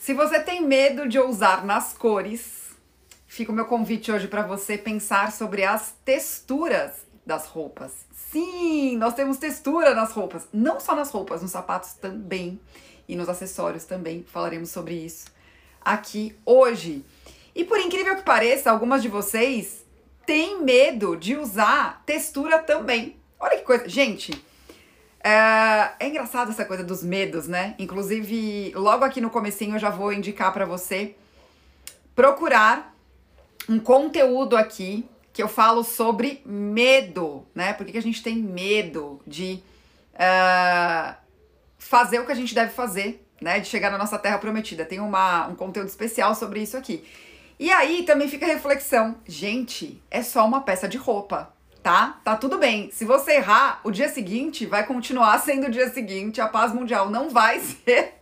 Se você tem medo de ousar nas cores, fica o meu convite hoje para você pensar sobre as texturas das roupas. Sim, nós temos textura nas roupas, não só nas roupas, nos sapatos também e nos acessórios também. Falaremos sobre isso aqui hoje. E por incrível que pareça, algumas de vocês têm medo de usar textura também. Olha que coisa, gente. É, é engraçado essa coisa dos medos, né? Inclusive, logo aqui no comecinho eu já vou indicar para você procurar um conteúdo aqui que eu falo sobre medo, né? Por que, que a gente tem medo de uh, fazer o que a gente deve fazer, né? De chegar na nossa terra prometida. Tem uma, um conteúdo especial sobre isso aqui. E aí também fica a reflexão: gente, é só uma peça de roupa tá? Tá tudo bem. Se você errar, o dia seguinte vai continuar sendo o dia seguinte. A paz mundial não vai ser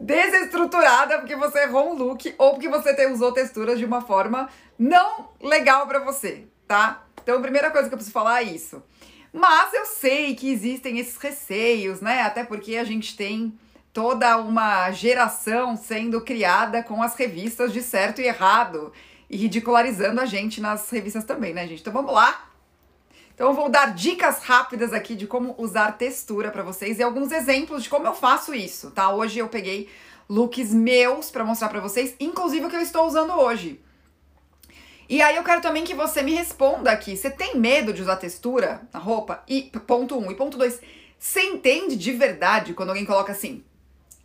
desestruturada porque você errou um look ou porque você usou texturas de uma forma não legal para você, tá? Então, a primeira coisa que eu preciso falar é isso. Mas eu sei que existem esses receios, né? Até porque a gente tem toda uma geração sendo criada com as revistas de certo e errado e ridicularizando a gente nas revistas também, né, gente? Então vamos lá. Então eu vou dar dicas rápidas aqui de como usar textura para vocês e alguns exemplos de como eu faço isso, tá? Hoje eu peguei looks meus para mostrar para vocês, inclusive o que eu estou usando hoje. E aí eu quero também que você me responda aqui, você tem medo de usar textura na roupa? E ponto um, e ponto dois, você entende de verdade quando alguém coloca assim: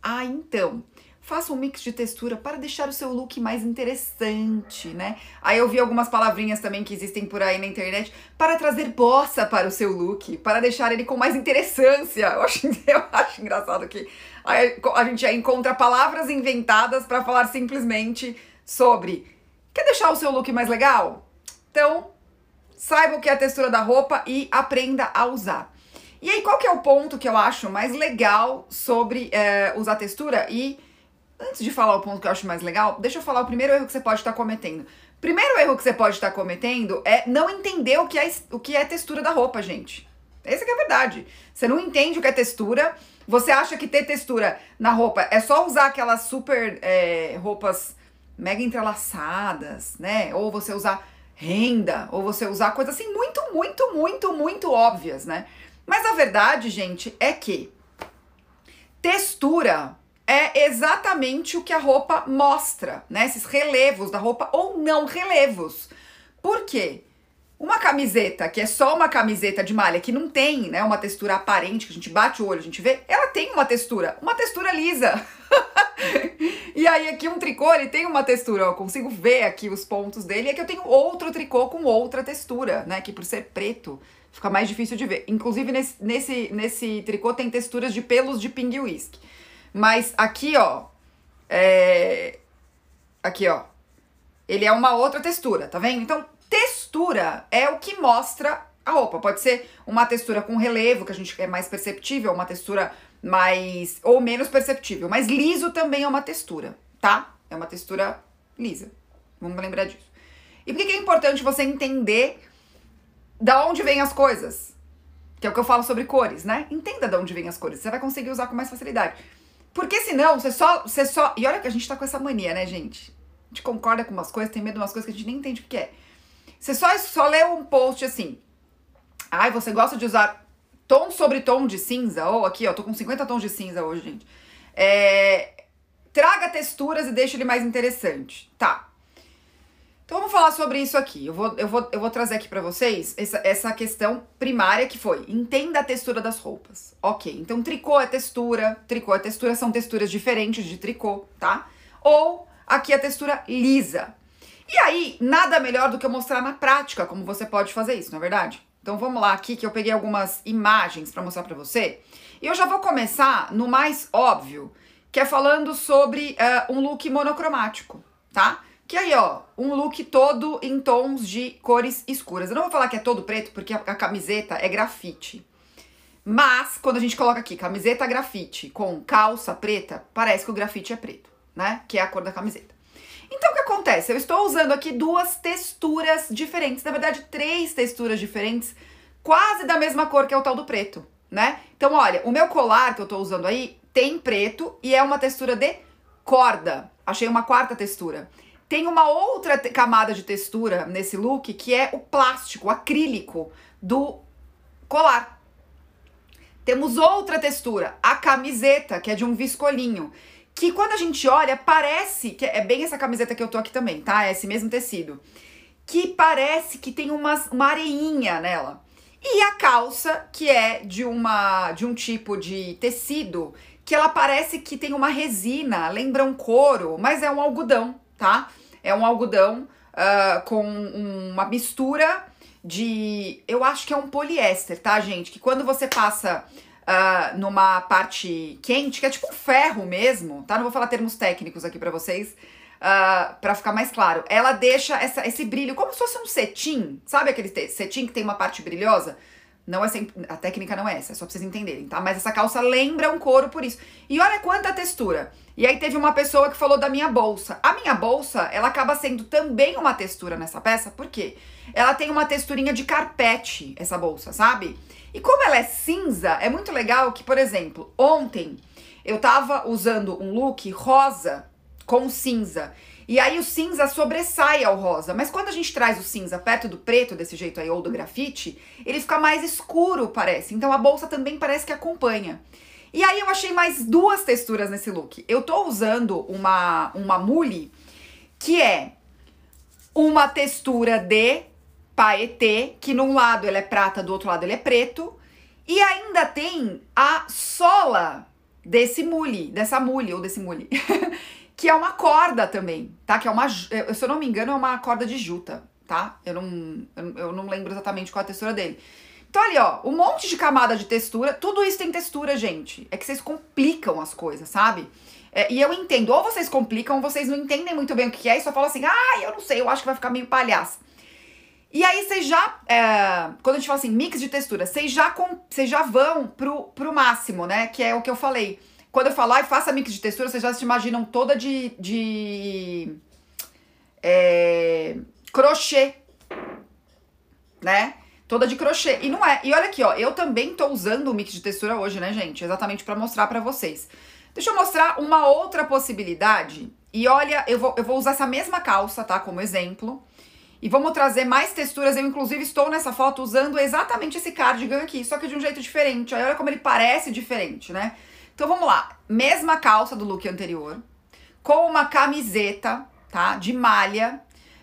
"Ah, então, faça um mix de textura para deixar o seu look mais interessante, né? Aí eu vi algumas palavrinhas também que existem por aí na internet para trazer bossa para o seu look, para deixar ele com mais interessância. Eu acho, eu acho engraçado que a gente já encontra palavras inventadas para falar simplesmente sobre quer deixar o seu look mais legal? Então, saiba o que é a textura da roupa e aprenda a usar. E aí, qual que é o ponto que eu acho mais legal sobre é, usar textura e Antes de falar o ponto que eu acho mais legal, deixa eu falar o primeiro erro que você pode estar cometendo. Primeiro erro que você pode estar cometendo é não entender o que é, o que é textura da roupa, gente. Essa é a verdade. Você não entende o que é textura. Você acha que ter textura na roupa é só usar aquelas super é, roupas mega entrelaçadas, né? Ou você usar renda, ou você usar coisas assim muito, muito, muito, muito óbvias, né? Mas a verdade, gente, é que textura é exatamente o que a roupa mostra, né? Esses relevos da roupa ou não relevos. Por quê? Uma camiseta que é só uma camiseta de malha, que não tem né, uma textura aparente, que a gente bate o olho, a gente vê, ela tem uma textura, uma textura lisa. e aí aqui um tricô, ele tem uma textura, eu consigo ver aqui os pontos dele, é que eu tenho outro tricô com outra textura, né, que por ser preto fica mais difícil de ver. Inclusive nesse, nesse, nesse tricô tem texturas de pelos de ping whisky. Mas aqui, ó, é... aqui, ó, ele é uma outra textura, tá vendo? Então, textura é o que mostra a roupa. Pode ser uma textura com relevo, que a gente quer mais perceptível, uma textura mais ou menos perceptível, mas liso também é uma textura, tá? É uma textura lisa. Vamos lembrar disso. E por que é importante você entender da onde vêm as coisas? Que é o que eu falo sobre cores, né? Entenda de onde vêm as cores. Você vai conseguir usar com mais facilidade. Porque senão, você só, você só. E olha que a gente tá com essa mania, né, gente? A gente concorda com umas coisas, tem medo de umas coisas que a gente nem entende o que é. Você só, só lê um post assim. Ai, você gosta de usar tom sobre tom de cinza? Ou aqui, ó, tô com 50 tons de cinza hoje, gente. É, traga texturas e deixe ele mais interessante. Tá. Então vamos falar sobre isso aqui. Eu vou, eu vou, eu vou trazer aqui para vocês essa, essa questão primária que foi: entenda a textura das roupas. Ok, então tricô é textura, tricô é textura, são texturas diferentes de tricô, tá? Ou aqui a textura lisa. E aí, nada melhor do que eu mostrar na prática como você pode fazer isso, não é verdade? Então vamos lá aqui que eu peguei algumas imagens para mostrar para você. E eu já vou começar no mais óbvio, que é falando sobre uh, um look monocromático, tá? Que aí, ó, um look todo em tons de cores escuras. Eu não vou falar que é todo preto, porque a, a camiseta é grafite. Mas, quando a gente coloca aqui camiseta grafite com calça preta, parece que o grafite é preto, né? Que é a cor da camiseta. Então, o que acontece? Eu estou usando aqui duas texturas diferentes. Na verdade, três texturas diferentes, quase da mesma cor que é o tal do preto, né? Então, olha, o meu colar que eu tô usando aí tem preto e é uma textura de corda. Achei uma quarta textura. Tem uma outra camada de textura nesse look que é o plástico, o acrílico do colar. Temos outra textura, a camiseta, que é de um viscolinho. Que quando a gente olha, parece que é bem essa camiseta que eu tô aqui também, tá? É esse mesmo tecido. Que parece que tem umas, uma areinha nela. E a calça, que é de uma de um tipo de tecido que ela parece que tem uma resina, lembra um couro, mas é um algodão, tá? É um algodão uh, com uma mistura de. Eu acho que é um poliéster, tá, gente? Que quando você passa uh, numa parte quente, que é tipo um ferro mesmo, tá? Não vou falar termos técnicos aqui para vocês. Uh, para ficar mais claro, ela deixa essa, esse brilho como se fosse um cetim, sabe aquele cetim que tem uma parte brilhosa? Não é sempre, a técnica não é essa, é só pra vocês entenderem, tá? Mas essa calça lembra um couro por isso. E olha quanta textura. E aí teve uma pessoa que falou da minha bolsa. A minha bolsa, ela acaba sendo também uma textura nessa peça, por quê? Ela tem uma texturinha de carpete, essa bolsa, sabe? E como ela é cinza, é muito legal que, por exemplo, ontem eu tava usando um look rosa com cinza. E aí o cinza sobressai ao rosa. Mas quando a gente traz o cinza perto do preto, desse jeito aí, ou do grafite, ele fica mais escuro, parece. Então a bolsa também parece que acompanha. E aí eu achei mais duas texturas nesse look. Eu tô usando uma, uma mule que é uma textura de paetê, que num lado ele é prata, do outro lado ele é preto. E ainda tem a sola desse mule, dessa mule ou desse mule, que é uma corda também, tá? Que é uma, se eu não me engano, é uma corda de juta, tá? Eu não, eu não lembro exatamente qual é a textura dele. Então ali, ó, um monte de camada de textura, tudo isso tem textura, gente. É que vocês complicam as coisas, sabe? É, e eu entendo, ou vocês complicam, ou vocês não entendem muito bem o que é e só falam assim, ah, eu não sei, eu acho que vai ficar meio palhaço. E aí vocês já, é, quando a gente fala assim, mix de textura, vocês já, já vão pro, pro máximo, né? Que é o que eu falei. Quando eu falar e faça mix de textura, vocês já se imaginam toda de, de é, crochê, né? Toda de crochê. E não é. E olha aqui, ó, eu também tô usando o mix de textura hoje, né, gente? Exatamente para mostrar para vocês. Deixa eu mostrar uma outra possibilidade. E olha, eu vou, eu vou usar essa mesma calça, tá? Como exemplo. E vamos trazer mais texturas. Eu, inclusive, estou nessa foto usando exatamente esse cardigan aqui, só que de um jeito diferente. Aí olha como ele parece diferente, né? Então vamos lá. Mesma calça do look anterior, com uma camiseta, tá? De malha.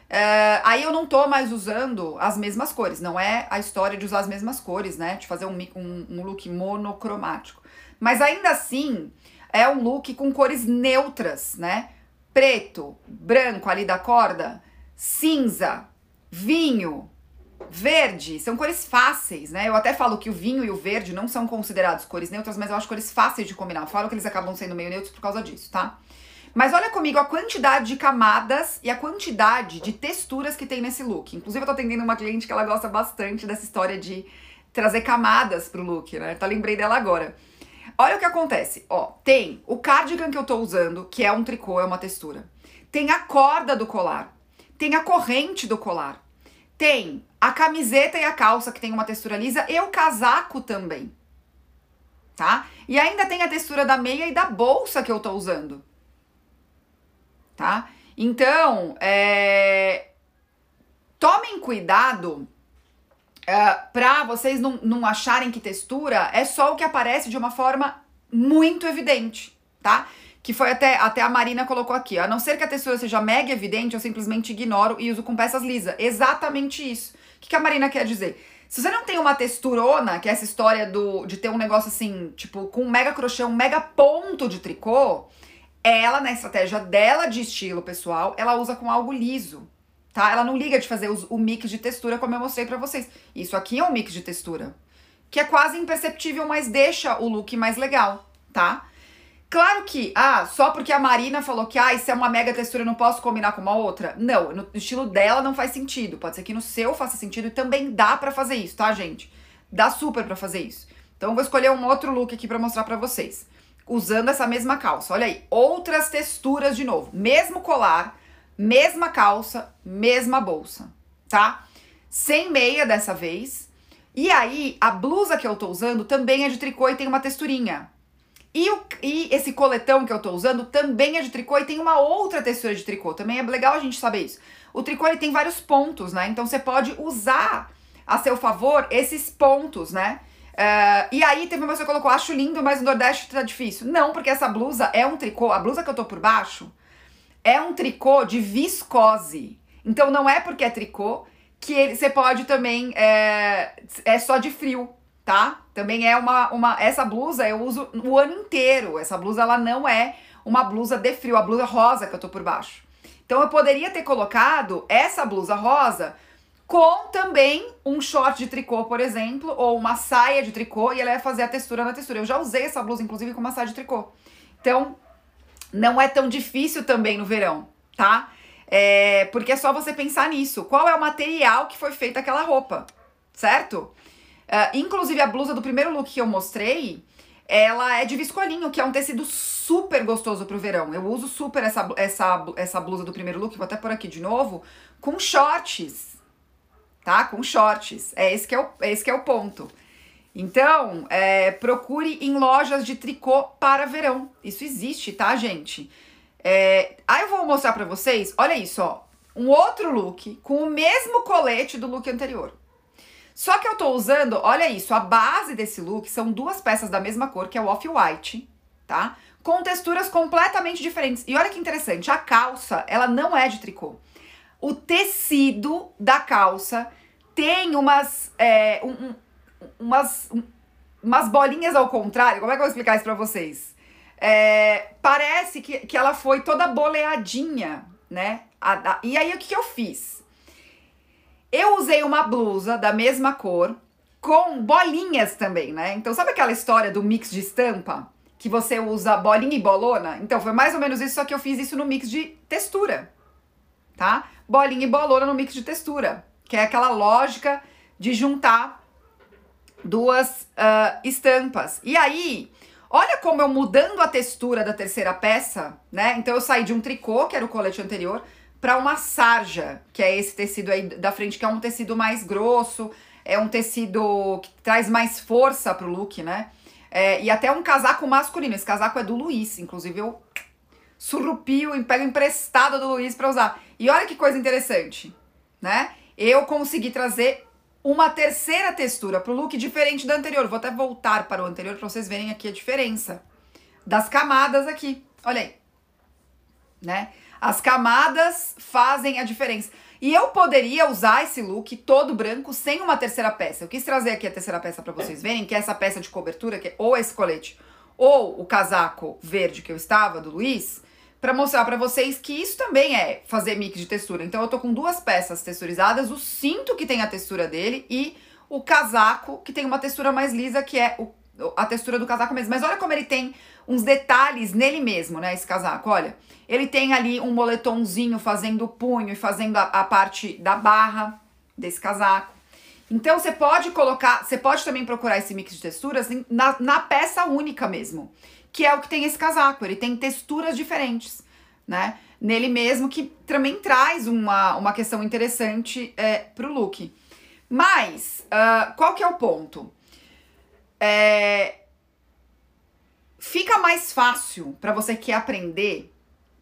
Uh, aí eu não tô mais usando as mesmas cores. Não é a história de usar as mesmas cores, né? De fazer um, um, um look monocromático. Mas ainda assim, é um look com cores neutras, né? Preto, branco ali da corda cinza, vinho, verde, são cores fáceis, né? Eu até falo que o vinho e o verde não são considerados cores neutras, mas eu acho cores fáceis de combinar. Eu falo que eles acabam sendo meio neutros por causa disso, tá? Mas olha comigo a quantidade de camadas e a quantidade de texturas que tem nesse look. Inclusive, eu tô atendendo uma cliente que ela gosta bastante dessa história de trazer camadas pro look, né? Tá lembrei dela agora. Olha o que acontece, ó. Tem o cardigan que eu tô usando, que é um tricô, é uma textura. Tem a corda do colar, tem a corrente do colar, tem a camiseta e a calça que tem uma textura lisa e o casaco também, tá? E ainda tem a textura da meia e da bolsa que eu tô usando, tá? Então, é... tomem cuidado é, pra vocês não, não acharem que textura é só o que aparece de uma forma muito evidente, tá? que foi até, até a Marina colocou aqui. A não ser que a textura seja mega evidente, eu simplesmente ignoro e uso com peças lisas. Exatamente isso. Que, que a Marina quer dizer? Se você não tem uma texturona, que é essa história do, de ter um negócio assim, tipo, com um mega crochê, um mega ponto de tricô, ela, na estratégia dela de estilo pessoal, ela usa com algo liso, tá? Ela não liga de fazer o, o mix de textura como eu mostrei pra vocês. Isso aqui é um mix de textura, que é quase imperceptível, mas deixa o look mais legal, tá? Claro que, ah, só porque a Marina falou que, ah, isso é uma mega textura, eu não posso combinar com uma outra. Não, no estilo dela não faz sentido. Pode ser que no seu faça sentido e também dá para fazer isso, tá, gente? Dá super para fazer isso. Então, eu vou escolher um outro look aqui para mostrar para vocês. Usando essa mesma calça. Olha aí, outras texturas de novo. Mesmo colar, mesma calça, mesma bolsa, tá? Sem meia dessa vez. E aí, a blusa que eu tô usando também é de tricô e tem uma texturinha. E, o, e esse coletão que eu tô usando também é de tricô e tem uma outra textura de tricô. Também é legal a gente saber isso. O tricô ele tem vários pontos, né? Então você pode usar a seu favor esses pontos, né? Uh, e aí teve uma pessoa que colocou, acho lindo, mas no Nordeste tá difícil. Não, porque essa blusa é um tricô, a blusa que eu tô por baixo é um tricô de viscose. Então não é porque é tricô que você pode também, é, é só de frio, tá? Também é uma, uma, essa blusa eu uso o ano inteiro, essa blusa ela não é uma blusa de frio, a blusa rosa que eu tô por baixo. Então eu poderia ter colocado essa blusa rosa com também um short de tricô, por exemplo, ou uma saia de tricô, e ela ia fazer a textura na textura. Eu já usei essa blusa, inclusive, com uma saia de tricô. Então, não é tão difícil também no verão, tá? É, porque é só você pensar nisso. Qual é o material que foi feita aquela roupa, certo? Uh, inclusive, a blusa do primeiro look que eu mostrei, ela é de viscolinho, que é um tecido super gostoso pro verão. Eu uso super essa, essa, essa blusa do primeiro look, vou até por aqui de novo, com shorts tá? Com shorts. É esse que é o, é esse que é o ponto. Então, é, procure em lojas de tricô para verão. Isso existe, tá, gente? É, aí eu vou mostrar para vocês, olha isso, ó. Um outro look com o mesmo colete do look anterior. Só que eu tô usando, olha isso, a base desse look são duas peças da mesma cor, que é o off-white, tá? Com texturas completamente diferentes. E olha que interessante, a calça, ela não é de tricô o tecido da calça tem umas, é, um, um, umas, um, umas bolinhas ao contrário. Como é que eu vou explicar isso pra vocês? É, parece que, que ela foi toda boleadinha, né? A, a, e aí o que, que eu fiz? Eu usei uma blusa da mesma cor com bolinhas também, né? Então, sabe aquela história do mix de estampa? Que você usa bolinha e bolona? Então, foi mais ou menos isso, só que eu fiz isso no mix de textura, tá? bolinha e bolona no mix de textura, que é aquela lógica de juntar duas uh, estampas. E aí, olha como eu mudando a textura da terceira peça, né? Então eu saí de um tricô, que era o colete anterior, para uma sarja, que é esse tecido aí da frente, que é um tecido mais grosso, é um tecido que traz mais força pro look, né? É, e até um casaco masculino. Esse casaco é do Luiz, inclusive eu surrupio e pego emprestado do Luiz para usar. E olha que coisa interessante, né? Eu consegui trazer uma terceira textura pro look diferente da anterior. Vou até voltar para o anterior para vocês verem aqui a diferença das camadas aqui. Olha aí. Né? As camadas fazem a diferença. E eu poderia usar esse look todo branco sem uma terceira peça. Eu quis trazer aqui a terceira peça para vocês verem, que é essa peça de cobertura, que é ou esse colete, ou o casaco verde que eu estava, do Luiz, para mostrar para vocês que isso também é fazer mix de textura. Então eu tô com duas peças texturizadas, o cinto que tem a textura dele e o casaco que tem uma textura mais lisa, que é o, a textura do casaco mesmo. Mas olha como ele tem uns detalhes nele mesmo, né, esse casaco, olha. Ele tem ali um moletomzinho fazendo o punho e fazendo a, a parte da barra desse casaco. Então você pode colocar, você pode também procurar esse mix de texturas na, na peça única mesmo que é o que tem esse casaco. Ele tem texturas diferentes, né? Nele mesmo, que também traz uma, uma questão interessante é, pro look. Mas, uh, qual que é o ponto? É, fica mais fácil para você que aprender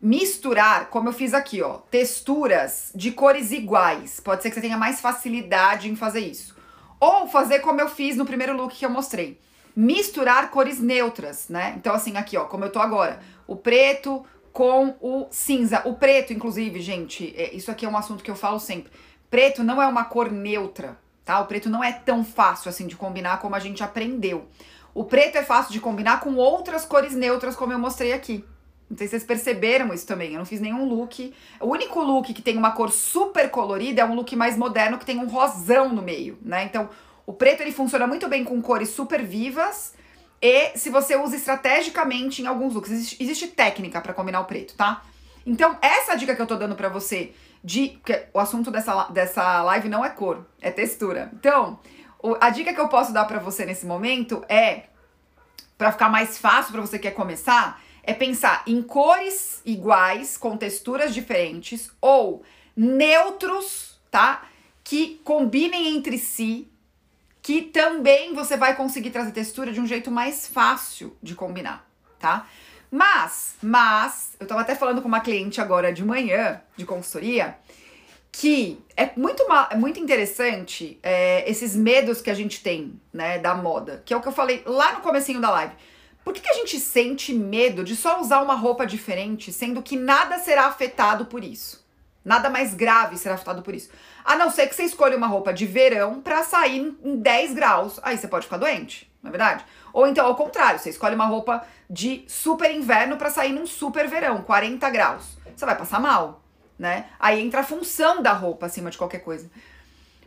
misturar, como eu fiz aqui, ó, texturas de cores iguais. Pode ser que você tenha mais facilidade em fazer isso. Ou fazer como eu fiz no primeiro look que eu mostrei misturar cores neutras, né? Então, assim, aqui, ó, como eu tô agora, o preto com o cinza. O preto, inclusive, gente, é, isso aqui é um assunto que eu falo sempre. Preto não é uma cor neutra, tá? O preto não é tão fácil, assim, de combinar como a gente aprendeu. O preto é fácil de combinar com outras cores neutras, como eu mostrei aqui. Não sei se vocês perceberam isso também. Eu não fiz nenhum look. O único look que tem uma cor super colorida é um look mais moderno que tem um rosão no meio, né? Então, o preto ele funciona muito bem com cores super vivas e se você usa estrategicamente em alguns looks. Existe, existe técnica para combinar o preto, tá? Então, essa dica que eu tô dando pra você de. que o assunto dessa, dessa live não é cor, é textura. Então, o, a dica que eu posso dar para você nesse momento é para ficar mais fácil para você que quer começar, é pensar em cores iguais com texturas diferentes ou neutros, tá? Que combinem entre si que também você vai conseguir trazer textura de um jeito mais fácil de combinar, tá? Mas, mas, eu tava até falando com uma cliente agora de manhã, de consultoria, que é muito, é muito interessante é, esses medos que a gente tem, né, da moda, que é o que eu falei lá no comecinho da live. Por que, que a gente sente medo de só usar uma roupa diferente, sendo que nada será afetado por isso? Nada mais grave será afetado por isso. A não ser que você escolha uma roupa de verão para sair em 10 graus. Aí você pode ficar doente, não é verdade? Ou então, ao contrário, você escolhe uma roupa de super inverno para sair num super verão, 40 graus. Você vai passar mal, né? Aí entra a função da roupa acima de qualquer coisa.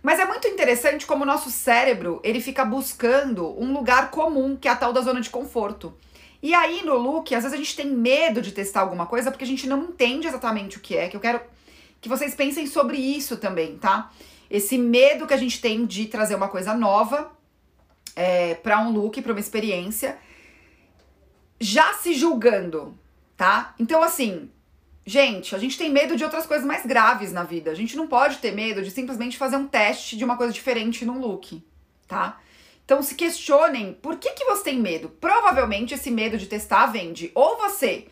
Mas é muito interessante como o nosso cérebro, ele fica buscando um lugar comum, que é a tal da zona de conforto. E aí no look, às vezes a gente tem medo de testar alguma coisa porque a gente não entende exatamente o que é, que eu quero que vocês pensem sobre isso também, tá? Esse medo que a gente tem de trazer uma coisa nova é, para um look, para uma experiência, já se julgando, tá? Então, assim, gente, a gente tem medo de outras coisas mais graves na vida. A gente não pode ter medo de simplesmente fazer um teste de uma coisa diferente num look, tá? Então se questionem por que, que você tem medo. Provavelmente esse medo de testar vende. Ou você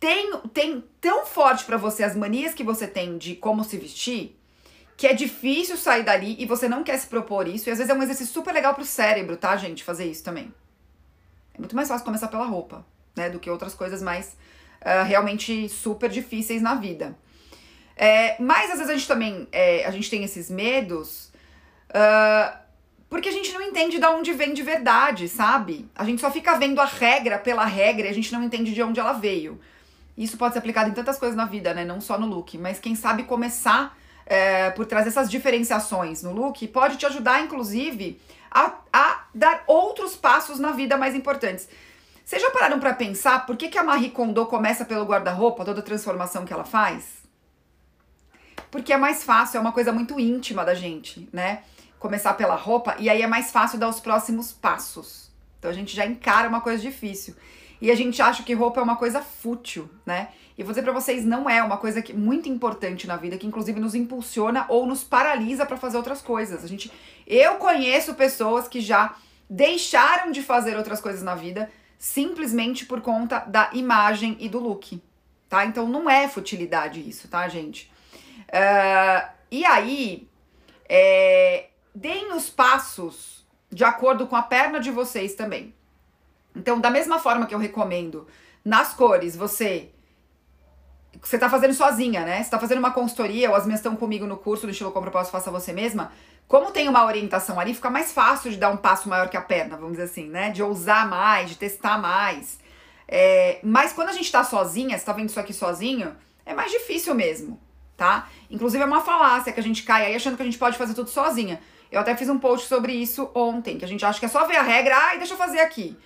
tem, tem tão forte para você as manias que você tem de como se vestir que é difícil sair dali e você não quer se propor isso. E às vezes é um exercício super legal pro cérebro, tá, gente? Fazer isso também. É muito mais fácil começar pela roupa, né? Do que outras coisas mais uh, realmente super difíceis na vida. É, mas às vezes a gente também é, a gente tem esses medos uh, porque a gente não entende de onde vem de verdade, sabe? A gente só fica vendo a regra pela regra e a gente não entende de onde ela veio. Isso pode ser aplicado em tantas coisas na vida, né? Não só no look. Mas quem sabe começar é, por trazer essas diferenciações no look pode te ajudar, inclusive, a, a dar outros passos na vida mais importantes. Vocês já pararam para pensar por que, que a Marie Kondo começa pelo guarda-roupa, toda a transformação que ela faz? Porque é mais fácil, é uma coisa muito íntima da gente, né? Começar pela roupa e aí é mais fácil dar os próximos passos. Então a gente já encara uma coisa difícil. E a gente acha que roupa é uma coisa fútil, né? E vou dizer pra vocês, não é uma coisa que, muito importante na vida, que inclusive nos impulsiona ou nos paralisa para fazer outras coisas. A gente, eu conheço pessoas que já deixaram de fazer outras coisas na vida simplesmente por conta da imagem e do look, tá? Então não é futilidade isso, tá, gente? Uh, e aí, é, deem os passos de acordo com a perna de vocês também. Então, da mesma forma que eu recomendo nas cores, você você tá fazendo sozinha, né? Você tá fazendo uma consultoria, ou as minhas estão comigo no curso do estilo como propósito faça você mesma. Como tem uma orientação ali, fica mais fácil de dar um passo maior que a perna, vamos dizer assim, né? De ousar mais, de testar mais. É, mas quando a gente tá sozinha, você tá vendo isso aqui sozinho, é mais difícil mesmo, tá? Inclusive é uma falácia que a gente cai aí achando que a gente pode fazer tudo sozinha. Eu até fiz um post sobre isso ontem, que a gente acha que é só ver a regra, ai, deixa eu fazer aqui.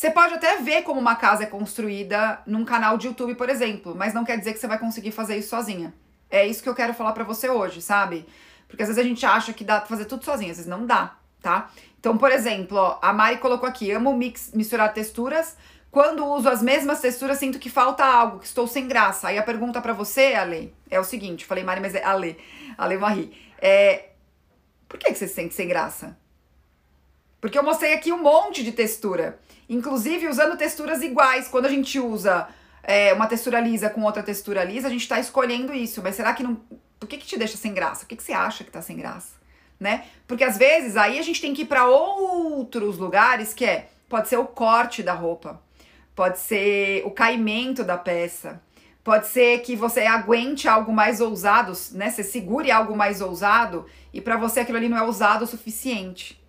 Você pode até ver como uma casa é construída num canal de YouTube, por exemplo, mas não quer dizer que você vai conseguir fazer isso sozinha. É isso que eu quero falar para você hoje, sabe? Porque às vezes a gente acha que dá pra fazer tudo sozinha, às vezes não dá, tá? Então, por exemplo, ó, a Mari colocou aqui: amo mix, misturar texturas. Quando uso as mesmas texturas, sinto que falta algo, que estou sem graça. Aí a pergunta para você, Ale, é o seguinte: falei Mari, mas é Ale, Ale Marie. É, por que, que você se sente sem graça? Porque eu mostrei aqui um monte de textura. Inclusive usando texturas iguais. Quando a gente usa é, uma textura lisa com outra textura lisa, a gente tá escolhendo isso. Mas será que não. Por que, que te deixa sem graça? Por que, que você acha que tá sem graça? Né? Porque às vezes aí a gente tem que ir para outros lugares que é. Pode ser o corte da roupa, pode ser o caimento da peça, pode ser que você aguente algo mais ousado, né? Você segure algo mais ousado e para você aquilo ali não é ousado o suficiente,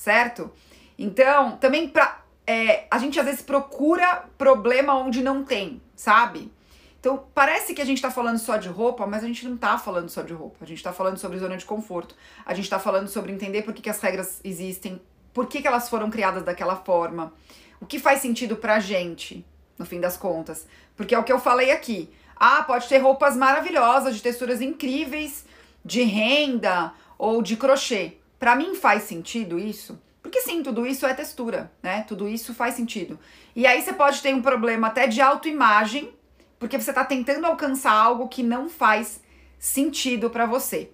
certo? Então, também para é, a gente às vezes procura problema onde não tem, sabe? Então, parece que a gente tá falando só de roupa, mas a gente não tá falando só de roupa. A gente tá falando sobre zona de conforto. A gente tá falando sobre entender por que, que as regras existem, por que, que elas foram criadas daquela forma, o que faz sentido pra gente, no fim das contas. Porque é o que eu falei aqui. Ah, pode ter roupas maravilhosas, de texturas incríveis, de renda ou de crochê. Para mim faz sentido isso? Porque sim, tudo isso é textura, né? Tudo isso faz sentido. E aí você pode ter um problema até de autoimagem, porque você tá tentando alcançar algo que não faz sentido para você,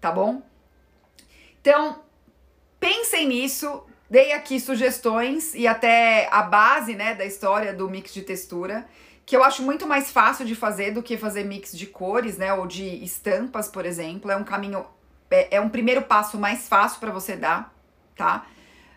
tá bom? Então, pensem nisso. Dei aqui sugestões e até a base, né, da história do mix de textura, que eu acho muito mais fácil de fazer do que fazer mix de cores, né, ou de estampas, por exemplo. É um caminho, é, é um primeiro passo mais fácil para você dar, tá?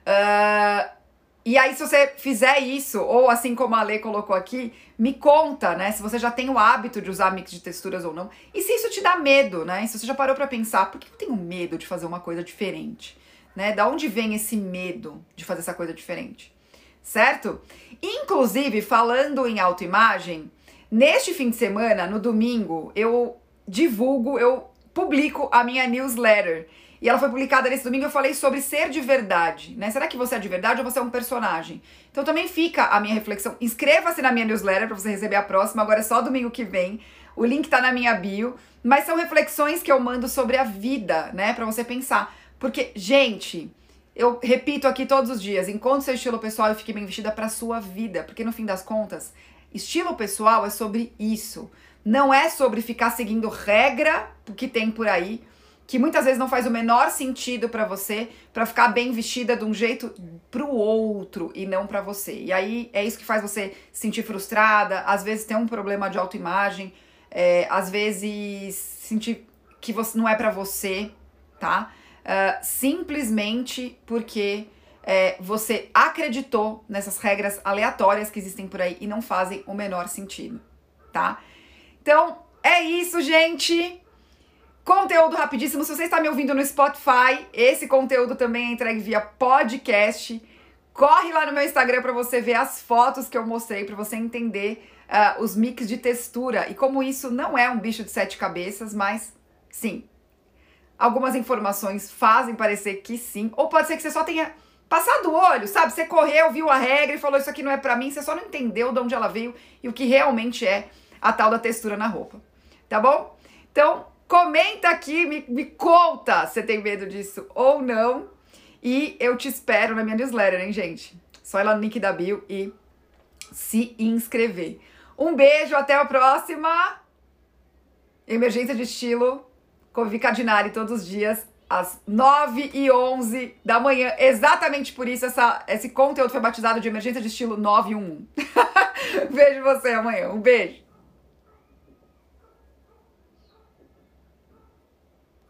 Uh, e aí, se você fizer isso, ou assim como a Lê colocou aqui, me conta, né? Se você já tem o hábito de usar mix de texturas ou não. E se isso te dá medo, né? Se você já parou para pensar, por que eu tenho medo de fazer uma coisa diferente? Né? Da onde vem esse medo de fazer essa coisa diferente? Certo? Inclusive, falando em autoimagem, neste fim de semana, no domingo, eu divulgo, eu publico a minha newsletter. E ela foi publicada nesse domingo. Eu falei sobre ser de verdade, né? Será que você é de verdade ou você é um personagem? Então também fica a minha reflexão. Inscreva-se na minha newsletter para você receber a próxima. Agora é só domingo que vem. O link tá na minha bio. Mas são reflexões que eu mando sobre a vida, né? Para você pensar. Porque, gente, eu repito aqui todos os dias: encontre seu estilo pessoal e fique bem vestida para sua vida. Porque no fim das contas, estilo pessoal é sobre isso. Não é sobre ficar seguindo regra que tem por aí que muitas vezes não faz o menor sentido para você, para ficar bem vestida de um jeito pro outro e não para você. E aí é isso que faz você se sentir frustrada, às vezes ter um problema de autoimagem, é, às vezes sentir que você não é para você, tá? Uh, simplesmente porque é, você acreditou nessas regras aleatórias que existem por aí e não fazem o menor sentido, tá? Então é isso, gente. Conteúdo rapidíssimo. Se você está me ouvindo no Spotify, esse conteúdo também é entregue via podcast. Corre lá no meu Instagram para você ver as fotos que eu mostrei, para você entender uh, os mix de textura e como isso não é um bicho de sete cabeças, mas sim. Algumas informações fazem parecer que sim, ou pode ser que você só tenha passado o olho, sabe? Você correu, viu a regra e falou isso aqui não é para mim, você só não entendeu de onde ela veio e o que realmente é a tal da textura na roupa. Tá bom? Então, Comenta aqui, me, me conta se tem medo disso ou não. E eu te espero na minha newsletter, hein, gente? Só ir lá no link da bio e se inscrever. Um beijo, até a próxima. Emergência de estilo com Vivi Cardinari todos os dias às 9 e 11 da manhã. Exatamente por isso essa, esse conteúdo foi batizado de Emergência de Estilo 911. Vejo você amanhã. Um beijo.